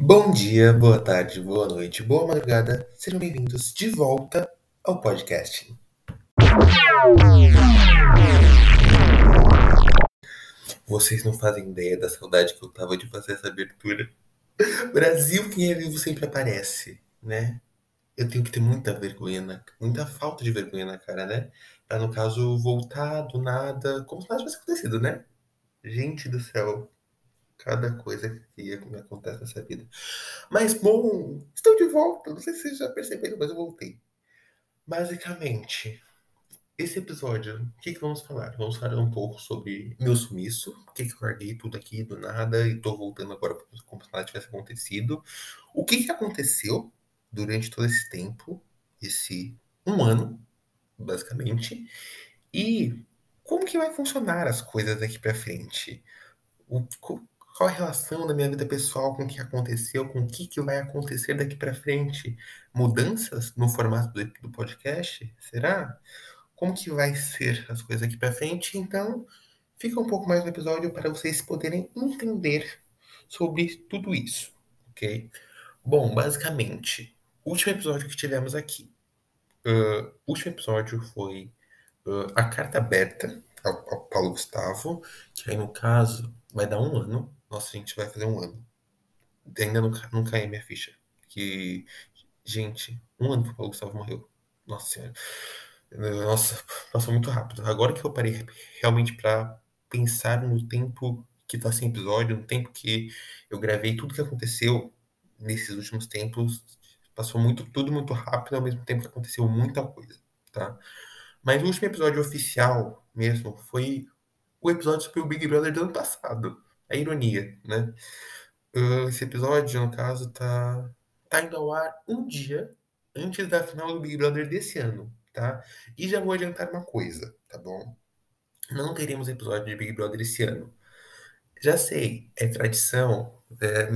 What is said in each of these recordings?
Bom dia, boa tarde, boa noite, boa madrugada. Sejam bem-vindos de volta ao podcast. Vocês não fazem ideia da saudade que eu tava de fazer essa abertura. Brasil, quem é vivo sempre aparece, né? Eu tenho que ter muita vergonha, na, muita falta de vergonha na cara, né? Pra, no caso, voltar do nada, como se nada tivesse acontecido, né? Gente do céu, cada coisa que acontece nessa vida. Mas, bom, estou de volta. Não sei se vocês já perceberam, mas eu voltei. Basicamente, esse episódio, o que, que vamos falar? Vamos falar um pouco sobre meu sumiço, por que, que eu larguei tudo aqui do nada e tô voltando agora como se nada tivesse acontecido. O que, que aconteceu durante todo esse tempo, esse um ano, basicamente, e como que vai funcionar as coisas daqui para frente. O, qual a relação da minha vida pessoal com o que aconteceu, com o que, que vai acontecer daqui para frente? Mudanças no formato do, do, podcast? Será? Como que vai ser as coisas daqui para frente? Então, fica um pouco mais no episódio para vocês poderem entender sobre tudo isso, ok? Bom, basicamente, último episódio que tivemos aqui. Uh, último episódio foi uh, a carta aberta ao, ao Paulo Gustavo, que aí no caso vai dar um ano nossa, a gente vai fazer um ano. Ainda não, não caiu minha ficha. Que, gente, um ano que o Gustavo morreu. Nossa senhora. Nossa, passou muito rápido. Agora que eu parei realmente para pensar no tempo que tá sem episódio, no tempo que eu gravei tudo que aconteceu nesses últimos tempos, passou muito tudo muito rápido ao mesmo tempo que aconteceu muita coisa, tá? Mas o último episódio oficial mesmo foi o episódio sobre o Big Brother do ano passado a ironia, né? Esse episódio, no caso, tá, tá indo ao ar um dia antes da final do Big Brother desse ano, tá? E já vou adiantar uma coisa, tá bom? Não teremos episódio de Big Brother esse ano. Já sei, é tradição, é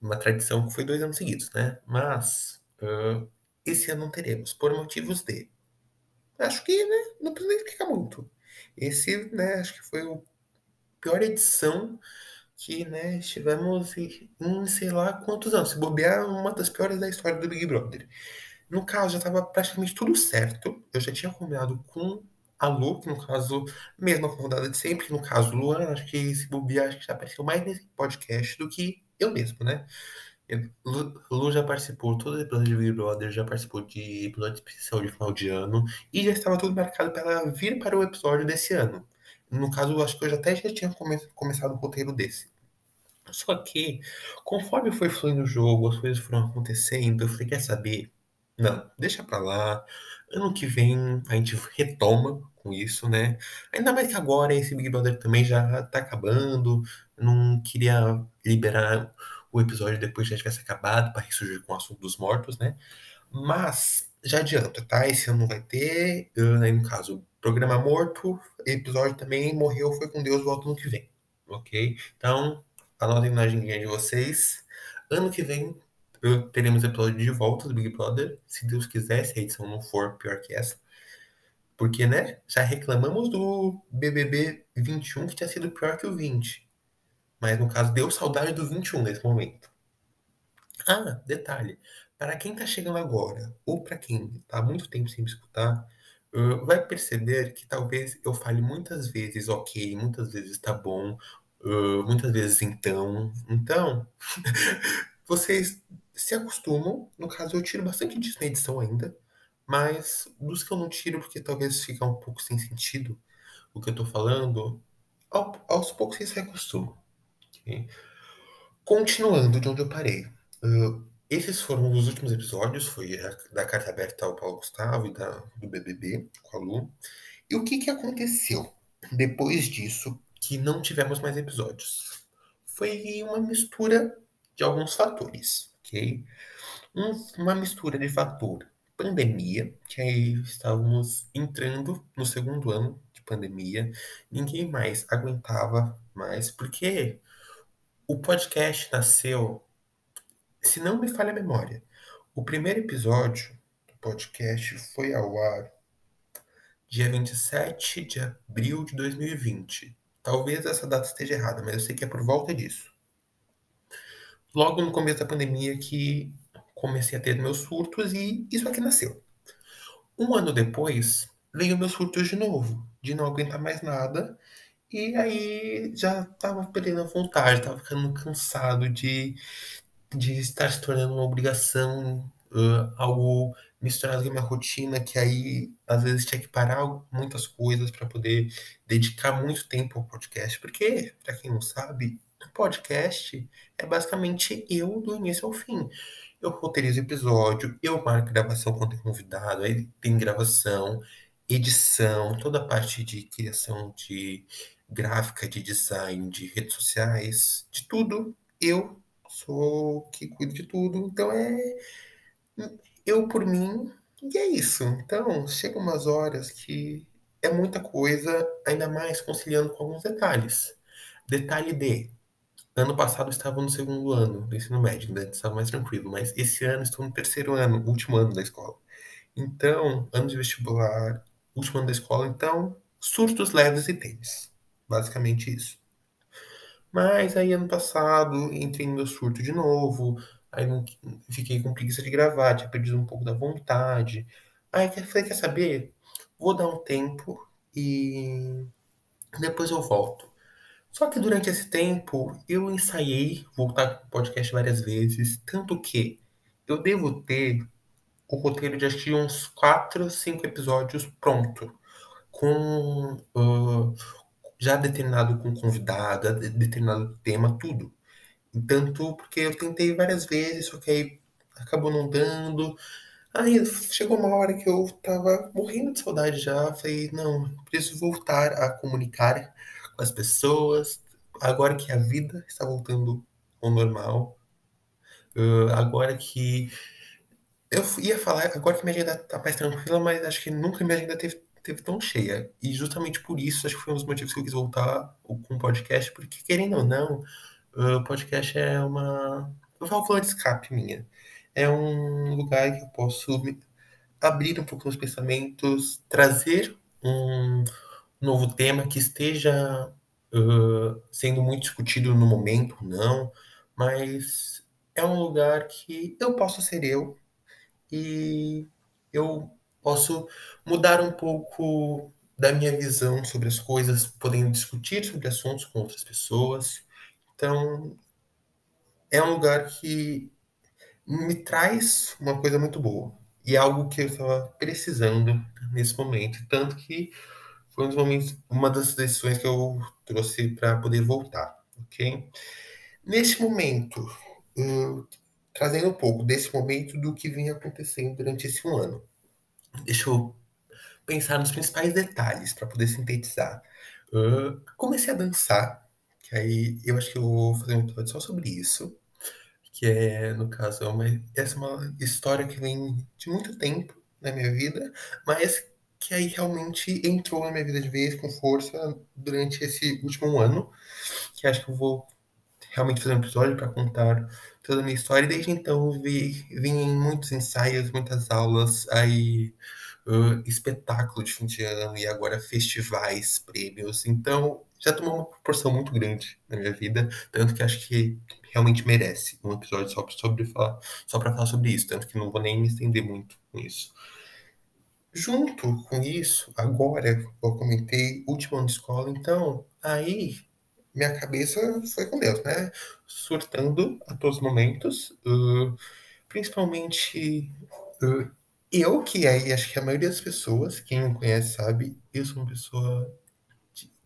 uma tradição que foi dois anos seguidos, né? Mas uh, esse ano não teremos, por motivos de. Acho que, né? Não precisa explicar muito. Esse, né? Acho que foi o pior edição que, né, em sei lá quantos anos. Se bobear, uma das piores da história do Big Brother. No caso, já estava praticamente tudo certo. Eu já tinha combinado com a Lu, que no caso, mesma convidada de sempre, que no caso, Luan, acho que se bobear, acho que já apareceu mais nesse podcast do que eu mesmo, né? Lu, já participou todo episódio de Big Brother, já participou de episódio especial de final de ano, e já estava tudo marcado para ela vir para o episódio desse ano. No caso, acho que eu já até já tinha come começado o roteiro desse. Só que, conforme foi fluindo o jogo, as coisas foram acontecendo, eu falei, quer saber? Não, deixa pra lá. Ano que vem a gente retoma com isso, né? Ainda mais que agora esse Big Brother também já tá acabando. Não queria liberar o episódio depois já tivesse acabado para ressurgir com o assunto dos mortos, né? Mas já adianta, tá? Esse ano não vai ter. Aí, no caso, programa morto, episódio também morreu, foi com Deus, volta no que vem. Ok? Então, anotem na agendinha de vocês. Ano que vem teremos episódio de volta do Big Brother, se Deus quiser, se a edição não for pior que essa. Porque, né, já reclamamos do BBB 21 que tinha sido pior que o 20. Mas, no caso, deu saudade do 21 nesse momento. Ah, detalhe. Para quem tá chegando agora, ou para quem tá há muito tempo sem me escutar, vai perceber que talvez eu fale muitas vezes ok, muitas vezes tá bom, muitas vezes então. Então, vocês se acostumam. No caso, eu tiro bastante disso na edição ainda, mas dos que eu não tiro, porque talvez fica um pouco sem sentido o que eu tô falando, ao, aos poucos vocês se acostumam. Continuando de onde eu parei. Uh, esses foram os últimos episódios, foi a, da carta aberta ao Paulo Gustavo e da, do BBB com a Lu. E o que, que aconteceu depois disso que não tivemos mais episódios. Foi uma mistura de alguns fatores, ok? Um, uma mistura de fator pandemia, que aí estávamos entrando no segundo ano de pandemia, ninguém mais aguentava mais, porque o podcast nasceu, se não me falha a memória, o primeiro episódio do podcast foi ao ar dia 27 de abril de 2020. Talvez essa data esteja errada, mas eu sei que é por volta disso. logo no começo da pandemia que comecei a ter meus surtos e isso aqui nasceu. Um ano depois, veio meus surtos de novo, de não aguentar mais nada. E aí já tava perdendo a vontade, tava ficando cansado de, de estar se tornando uma obrigação, uh, algo misturado com a minha rotina, que aí às vezes tinha que parar muitas coisas para poder dedicar muito tempo ao podcast. Porque, para quem não sabe, podcast é basicamente eu do início ao fim. Eu roteirizo episódio, eu marco gravação quando tem convidado, aí tem gravação, edição, toda a parte de criação de gráfica, de design, de redes sociais, de tudo. Eu sou que cuido de tudo. Então é eu por mim e é isso. Então chega umas horas que é muita coisa, ainda mais conciliando com alguns detalhes. Detalhe de Ano passado eu estava no segundo ano do ensino médio, ainda estava mais tranquilo, mas esse ano estou no terceiro ano, último ano da escola. Então, ano de vestibular, último ano da escola, então, surtos leves e tênis. Basicamente isso. Mas aí ano passado entrei no meu surto de novo, aí não, fiquei com preguiça de gravar, tinha perdido um pouco da vontade. Aí falei, quer saber? Vou dar um tempo e depois eu volto. Só que durante esse tempo eu ensaiei voltar com o podcast várias vezes, tanto que eu devo ter o roteiro de que uns 4, 5 episódios pronto, com uh, já determinado com convidada, determinado tema, tudo. Tanto porque eu tentei várias vezes, só que aí acabou não dando. Aí chegou uma hora que eu tava morrendo de saudade já. Falei, não, preciso voltar a comunicar com as pessoas, agora que a vida está voltando ao normal, uh, agora que. Eu ia falar, agora que minha agenda está mais tranquila, mas acho que nunca minha agenda teve, teve tão cheia. E justamente por isso, acho que foi um dos motivos que eu quis voltar com o podcast, porque querendo ou não, o podcast é uma válvula de escape minha. É um lugar que eu posso abrir um pouco meus pensamentos, trazer um novo tema que esteja uh, sendo muito discutido no momento, não, mas é um lugar que eu posso ser eu e eu posso mudar um pouco da minha visão sobre as coisas, podendo discutir sobre assuntos com outras pessoas. Então, é um lugar que me traz uma coisa muito boa. E é algo que eu estava precisando nesse momento. Tanto que foi um dos momentos, uma das decisões que eu trouxe para poder voltar, ok? Neste momento, trazendo um pouco desse momento do que vinha acontecendo durante esse um ano. Deixa eu pensar nos principais detalhes para poder sintetizar. Uh, comecei a dançar, que aí eu acho que eu vou fazer um episódio só sobre isso, que é, no caso, é uma, essa é uma história que vem de muito tempo na minha vida, mas que aí realmente entrou na minha vida de vez com força durante esse último ano, que acho que eu vou realmente fazer um episódio para contar toda a minha história. E desde então vi, vim em muitos ensaios, muitas aulas, aí uh, espetáculo de fim de ano e agora festivais, prêmios. Então já tomou uma proporção muito grande na minha vida, tanto que acho que realmente merece um episódio só, sobre falar, só para falar sobre isso, tanto que não vou nem me estender muito com isso. Junto com isso, agora, eu comentei, último ano de escola, então, aí minha cabeça foi com Deus, né? Surtando a todos os momentos, uh, principalmente uh, eu, que aí acho que a maioria das pessoas, quem me conhece sabe, eu sou uma pessoa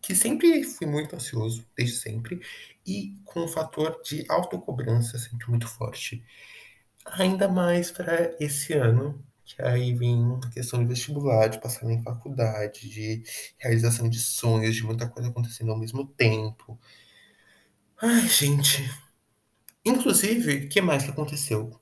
que sempre fui muito ansioso, desde sempre, e com um fator de autocobrança sempre muito forte. Ainda mais para esse ano, que aí vem a questão de vestibular, de passar em faculdade, de realização de sonhos, de muita coisa acontecendo ao mesmo tempo. Ai, gente. Inclusive, o que mais que aconteceu?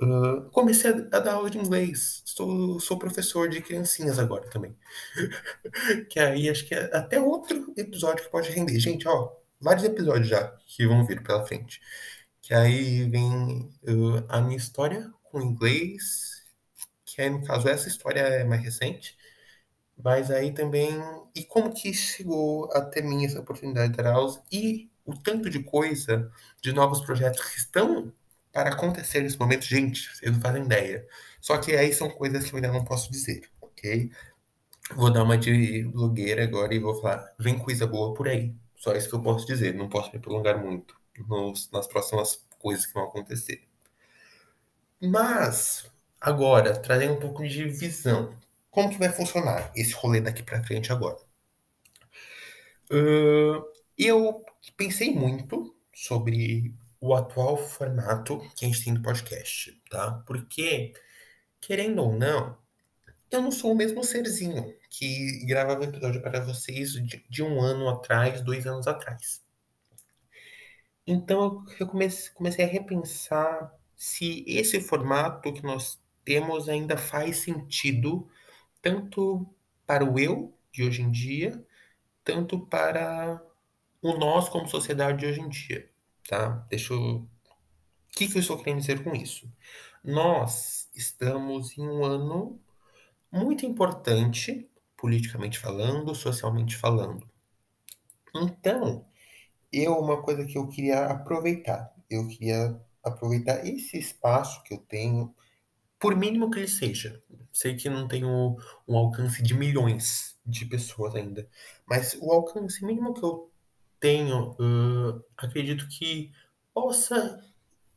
Uh, comecei a, a, dar aula de inglês. Sou, sou professor de criancinhas agora também. que aí acho que é até outro episódio que pode render. Gente, ó, vários episódios já que vão vir pela frente. Que aí vem uh, a minha história com inglês, que aí no caso essa história é mais recente, mas aí também e como que chegou até mim essa oportunidade de dar aulas e o tanto de coisa, de novos projetos que estão para acontecer nesse momento, gente, vocês não fazem ideia. Só que aí são coisas que eu ainda não posso dizer, ok? Vou dar uma de blogueira agora e vou falar, vem coisa boa por aí. Só isso que eu posso dizer, não posso me prolongar muito nos, nas próximas coisas que vão acontecer. Mas, agora, trazendo um pouco de visão. Como que vai funcionar esse rolê daqui para frente agora? Uh, eu pensei muito sobre o atual formato que a gente tem no podcast, tá? Porque, querendo ou não, eu não sou o mesmo serzinho que gravava episódio para vocês de, de um ano atrás, dois anos atrás. Então eu comecei, comecei a repensar se esse formato que nós temos ainda faz sentido tanto para o eu de hoje em dia, tanto para o nós como sociedade de hoje em dia, tá? Deixa eu... O que, que eu estou querendo dizer com isso? Nós estamos em um ano muito importante, politicamente falando, socialmente falando. Então, eu, uma coisa que eu queria aproveitar, eu queria aproveitar esse espaço que eu tenho, por mínimo que ele seja. Sei que não tenho um alcance de milhões de pessoas ainda, mas o alcance mínimo que eu tenho, uh, acredito que possa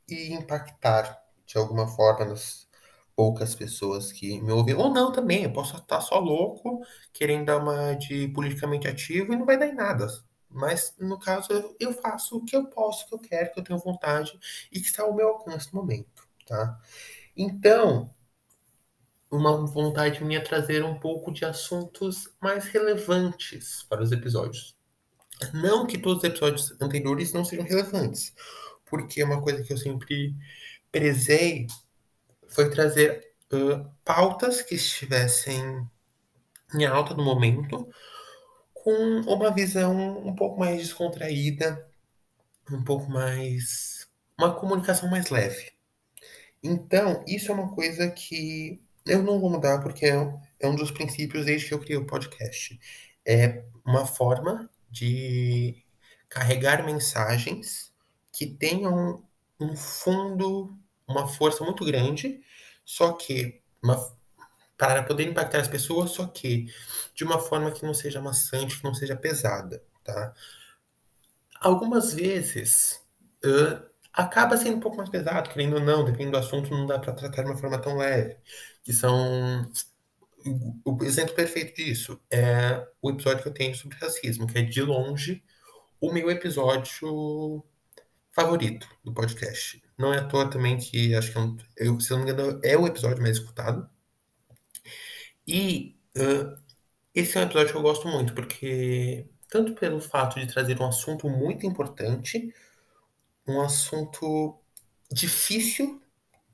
impactar de alguma forma nas poucas pessoas que me ouvem, ou não também, eu posso estar só louco, querendo dar uma de politicamente ativo e não vai dar em nada. Mas, no caso, eu faço o que eu posso, o que eu quero, que eu tenho vontade e que está ao meu alcance no momento, tá? Então, uma vontade minha é trazer um pouco de assuntos mais relevantes para os episódios. Não que todos os episódios anteriores não sejam relevantes, porque uma coisa que eu sempre prezei foi trazer uh, pautas que estivessem em alta no momento, com uma visão um pouco mais descontraída, um pouco mais. uma comunicação mais leve. Então, isso é uma coisa que eu não vou mudar porque é, é um dos princípios desde que eu criei o podcast. É uma forma de carregar mensagens que tenham um fundo, uma força muito grande, só que uma, para poder impactar as pessoas, só que de uma forma que não seja maçante, que não seja pesada, tá? Algumas vezes uh, acaba sendo um pouco mais pesado, querendo ou não, dependendo do assunto, não dá para tratar de uma forma tão leve. Que são o exemplo perfeito disso é o episódio que eu tenho sobre racismo, que é de longe o meu episódio favorito do podcast. Não é à toa também que acho que é um, eu, se não me engano, é o episódio mais escutado. E uh, esse é um episódio que eu gosto muito, porque tanto pelo fato de trazer um assunto muito importante, um assunto difícil,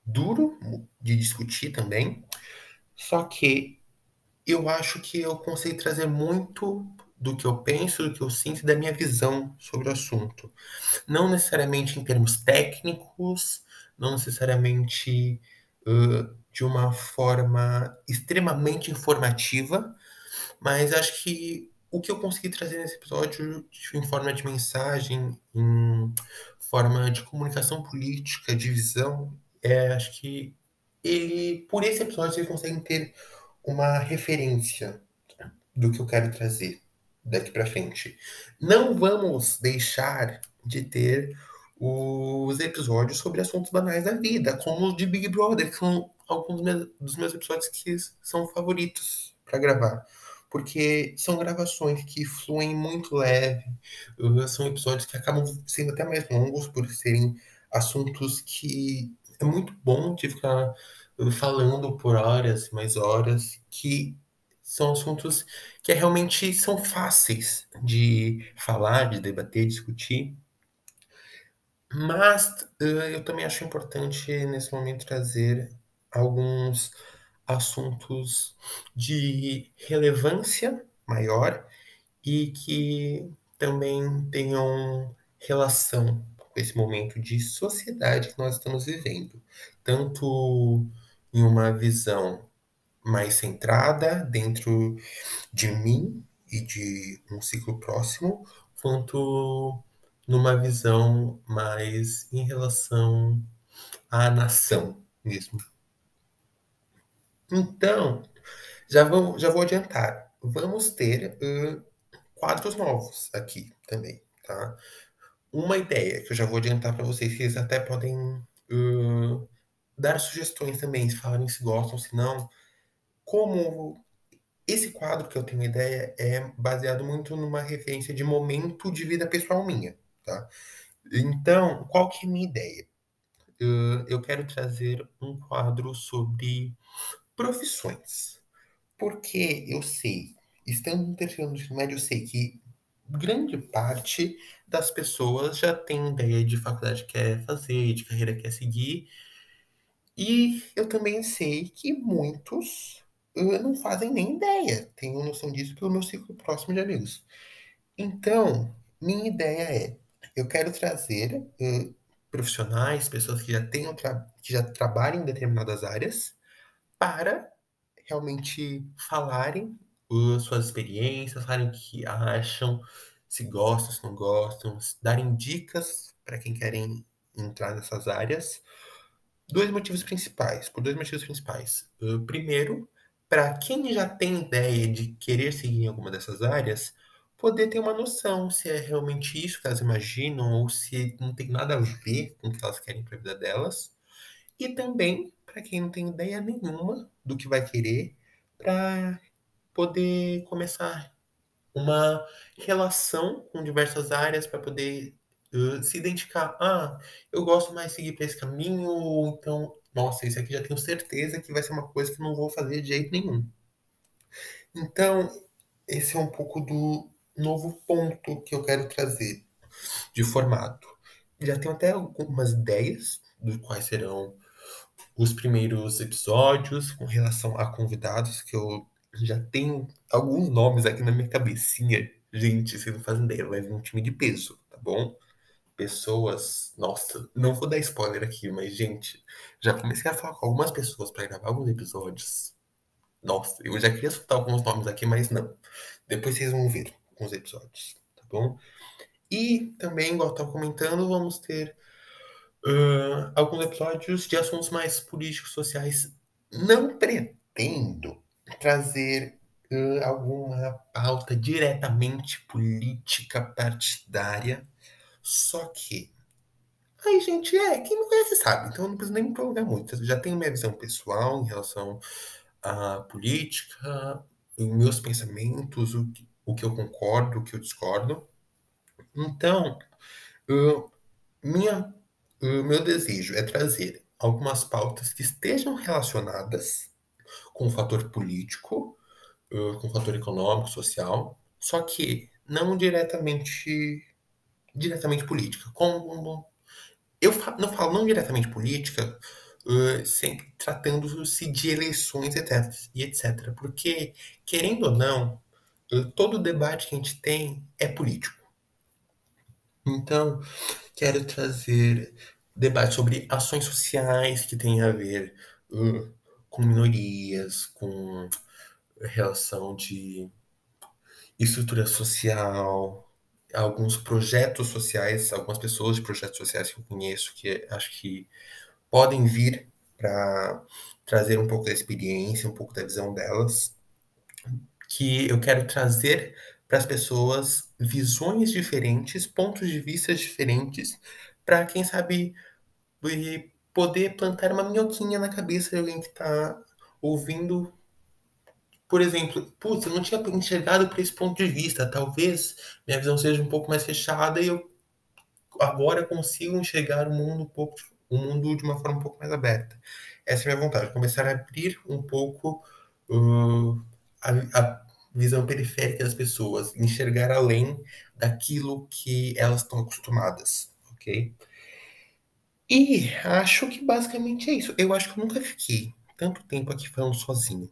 duro de discutir também, só que eu acho que eu consigo trazer muito do que eu penso, do que eu sinto da minha visão sobre o assunto. Não necessariamente em termos técnicos, não necessariamente uh, de uma forma extremamente informativa, mas acho que o que eu consegui trazer nesse episódio em forma de mensagem, em forma de comunicação política, de visão, é, acho que ele, por esse episódio, vocês conseguem ter uma referência do que eu quero trazer daqui para frente. Não vamos deixar de ter os episódios sobre assuntos banais da vida, como o de Big Brother, que são alguns dos meus episódios que são favoritos para gravar. Porque são gravações que fluem muito leve, são episódios que acabam sendo até mais longos por serem assuntos que é muito bom de ficar falando por horas, mais horas, que são assuntos que realmente são fáceis de falar, de debater, discutir. Mas uh, eu também acho importante nesse momento trazer alguns assuntos de relevância maior e que também tenham relação com esse momento de sociedade que nós estamos vivendo, tanto em uma visão mais centrada dentro de mim e de um ciclo próximo, quanto numa visão mais em relação à nação mesmo. Então, já vou, já vou adiantar. Vamos ter uh, quadros novos aqui também, tá? Uma ideia que eu já vou adiantar para vocês, que eles até podem uh, dar sugestões também, se falarem se gostam, se não. Como esse quadro que eu tenho ideia é baseado muito numa referência de momento de vida pessoal minha, tá? Então, qual que é a minha ideia? Uh, eu quero trazer um quadro sobre profissões. Porque eu sei, estando no terceiro ano médio, eu sei que grande parte das pessoas já tem ideia de faculdade que quer fazer, de carreira que quer seguir. E eu também sei que muitos uh, não fazem nem ideia. Tenho noção disso pelo meu ciclo próximo de amigos. Então, minha ideia é, eu quero trazer uh, profissionais, pessoas que já tenham que já trabalham em determinadas áreas, para realmente falarem uh, suas experiências, falarem o que acham, se gostam, se não gostam, darem dicas para quem querem entrar nessas áreas. Dois motivos principais, por dois motivos principais. Uh, primeiro, para quem já tem ideia de querer seguir em alguma dessas áreas, poder ter uma noção se é realmente isso que elas imaginam ou se não tem nada a ver com o que elas querem para a vida delas. E também para quem não tem ideia nenhuma do que vai querer, para poder começar uma relação com diversas áreas para poder uh, se identificar. Ah, eu gosto mais de seguir para esse caminho, então, nossa, esse aqui já tenho certeza que vai ser uma coisa que não vou fazer de jeito nenhum. Então, esse é um pouco do novo ponto que eu quero trazer de formato. Já tenho até algumas ideias dos quais serão os primeiros episódios com relação a convidados, que eu já tenho alguns nomes aqui na minha cabecinha. Gente, vocês não fazem ideia, vai vir um time de peso, tá bom? Pessoas, nossa, não vou dar spoiler aqui, mas gente, já comecei a falar com algumas pessoas para gravar alguns episódios. Nossa, eu já queria soltar alguns nomes aqui, mas não. Depois vocês vão ver alguns episódios, tá bom? E também, igual eu tava comentando, vamos ter uh, alguns episódios de assuntos mais políticos, sociais. Não pretendo trazer uh, alguma pauta diretamente política partidária, só que. Aí, gente, é, quem não conhece sabe, então não preciso nem me prolongar muito. Eu já tenho minha visão pessoal em relação à política, meus pensamentos, o que, o que eu concordo, o que eu discordo. Então, uh, minha o meu desejo é trazer algumas pautas que estejam relacionadas com o fator político, com o fator econômico, social, só que não diretamente diretamente política. Como eu não falo não diretamente política, sempre tratando-se de eleições e etc. Porque, querendo ou não, todo debate que a gente tem é político. Então, quero trazer debate sobre ações sociais que têm a ver uh, com minorias, com relação de estrutura social, alguns projetos sociais, algumas pessoas de projetos sociais que eu conheço que acho que podem vir para trazer um pouco da experiência, um pouco da visão delas, que eu quero trazer para as pessoas visões diferentes, pontos de vista diferentes, para quem sabe poder plantar uma minhoquinha na cabeça de alguém que está ouvindo. Por exemplo, putz, eu não tinha enxergado por esse ponto de vista. Talvez minha visão seja um pouco mais fechada e eu agora consigo enxergar o mundo um pouco, o mundo de uma forma um pouco mais aberta. Essa é a minha vontade, começar a abrir um pouco uh, a, a visão periférica das pessoas, enxergar além daquilo que elas estão acostumadas, ok? E acho que basicamente é isso. Eu acho que eu nunca fiquei tanto tempo aqui falando sozinho.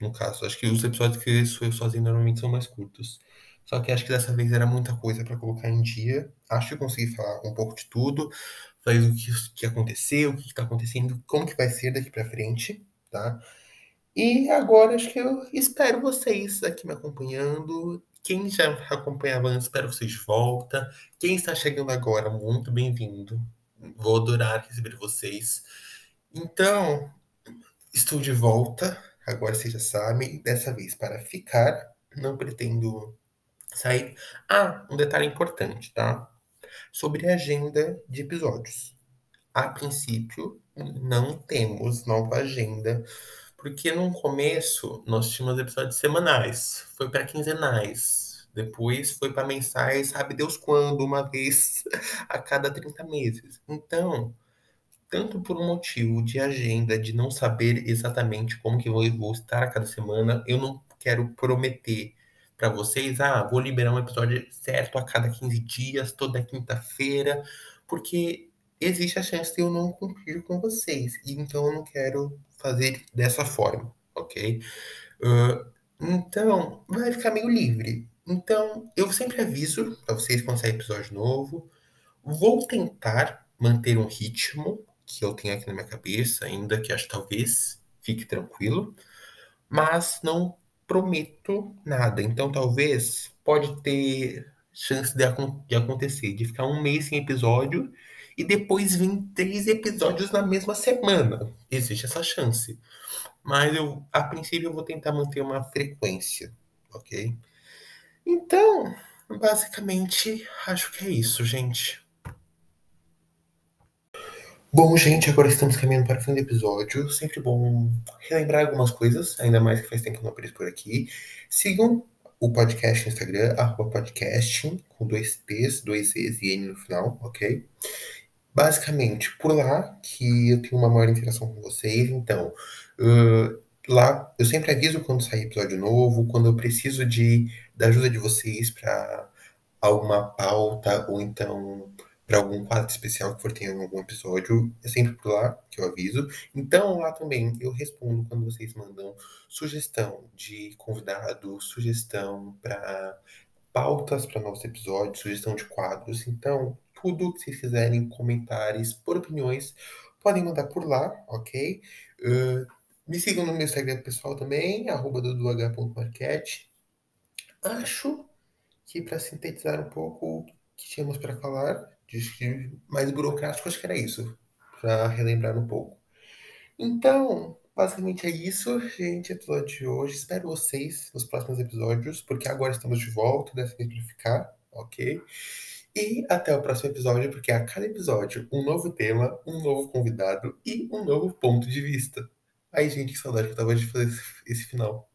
No caso, acho que os episódios que eu sou sozinho normalmente são mais curtos. Só que acho que dessa vez era muita coisa para colocar em dia. Acho que eu consegui falar um pouco de tudo. Falei o que, que aconteceu, o que está acontecendo, como que vai ser daqui para frente, tá? E agora acho que eu espero vocês aqui me acompanhando. quem já acompanhava antes, espero vocês de volta. Quem está chegando agora, muito bem-vindo. Vou adorar receber vocês. Então, estou de volta. Agora vocês já sabem, dessa vez para ficar. Não pretendo sair. Ah, um detalhe importante, tá? Sobre a agenda de episódios. A princípio, não temos nova agenda, porque no começo nós tínhamos episódios semanais, foi para quinzenais, depois foi para mensais, sabe Deus quando, uma vez a cada 30 meses. Então, tanto por um motivo de agenda, de não saber exatamente como que eu vou estar a cada semana, eu não quero prometer para vocês, ah, vou liberar um episódio certo a cada 15 dias, toda quinta-feira, porque existe a chance de eu não cumprir com vocês, então eu não quero fazer dessa forma, ok? Uh, então, vai ficar meio livre. Então, eu sempre aviso para vocês quando sair episódio novo. Vou tentar manter um ritmo que eu tenho aqui na minha cabeça, ainda que acho que talvez fique tranquilo, mas não prometo nada. Então, talvez pode ter chance de, de acontecer, de ficar um mês sem episódio e depois vir três episódios na mesma semana. Existe essa chance. Mas eu, a princípio, eu vou tentar manter uma frequência, ok? Então, basicamente, acho que é isso, gente. Bom, gente, agora estamos caminhando para o fim do episódio. Sempre bom relembrar algumas coisas, ainda mais que faz tempo que não apareço por aqui. Sigam o podcast no Instagram, arroba podcasting, com dois T's, dois E's e N no final, ok? Basicamente, por lá que eu tenho uma maior interação com vocês, então, uh, lá eu sempre aviso quando sair episódio novo, quando eu preciso de, da ajuda de vocês para alguma pauta ou então para algum quadro especial que for ter em algum episódio, é sempre por lá que eu aviso. Então, lá também eu respondo quando vocês mandam sugestão de convidado, sugestão para pautas para novos episódios, sugestão de quadros. Então, tudo que vocês quiserem, comentários, por opiniões, podem mandar por lá, ok? Uh, me sigam no meu Instagram pessoal também, arroba. Acho que para sintetizar um pouco o que tínhamos para falar, de mais burocrático, acho que era isso, para relembrar um pouco. Então, basicamente é isso, gente, episódio de hoje. Espero vocês nos próximos episódios, porque agora estamos de volta, para ficar, ok? E até o próximo episódio, porque a cada episódio um novo tema, um novo convidado e um novo ponto de vista. Ai, gente, que saudade que eu tava de fazer esse, esse final.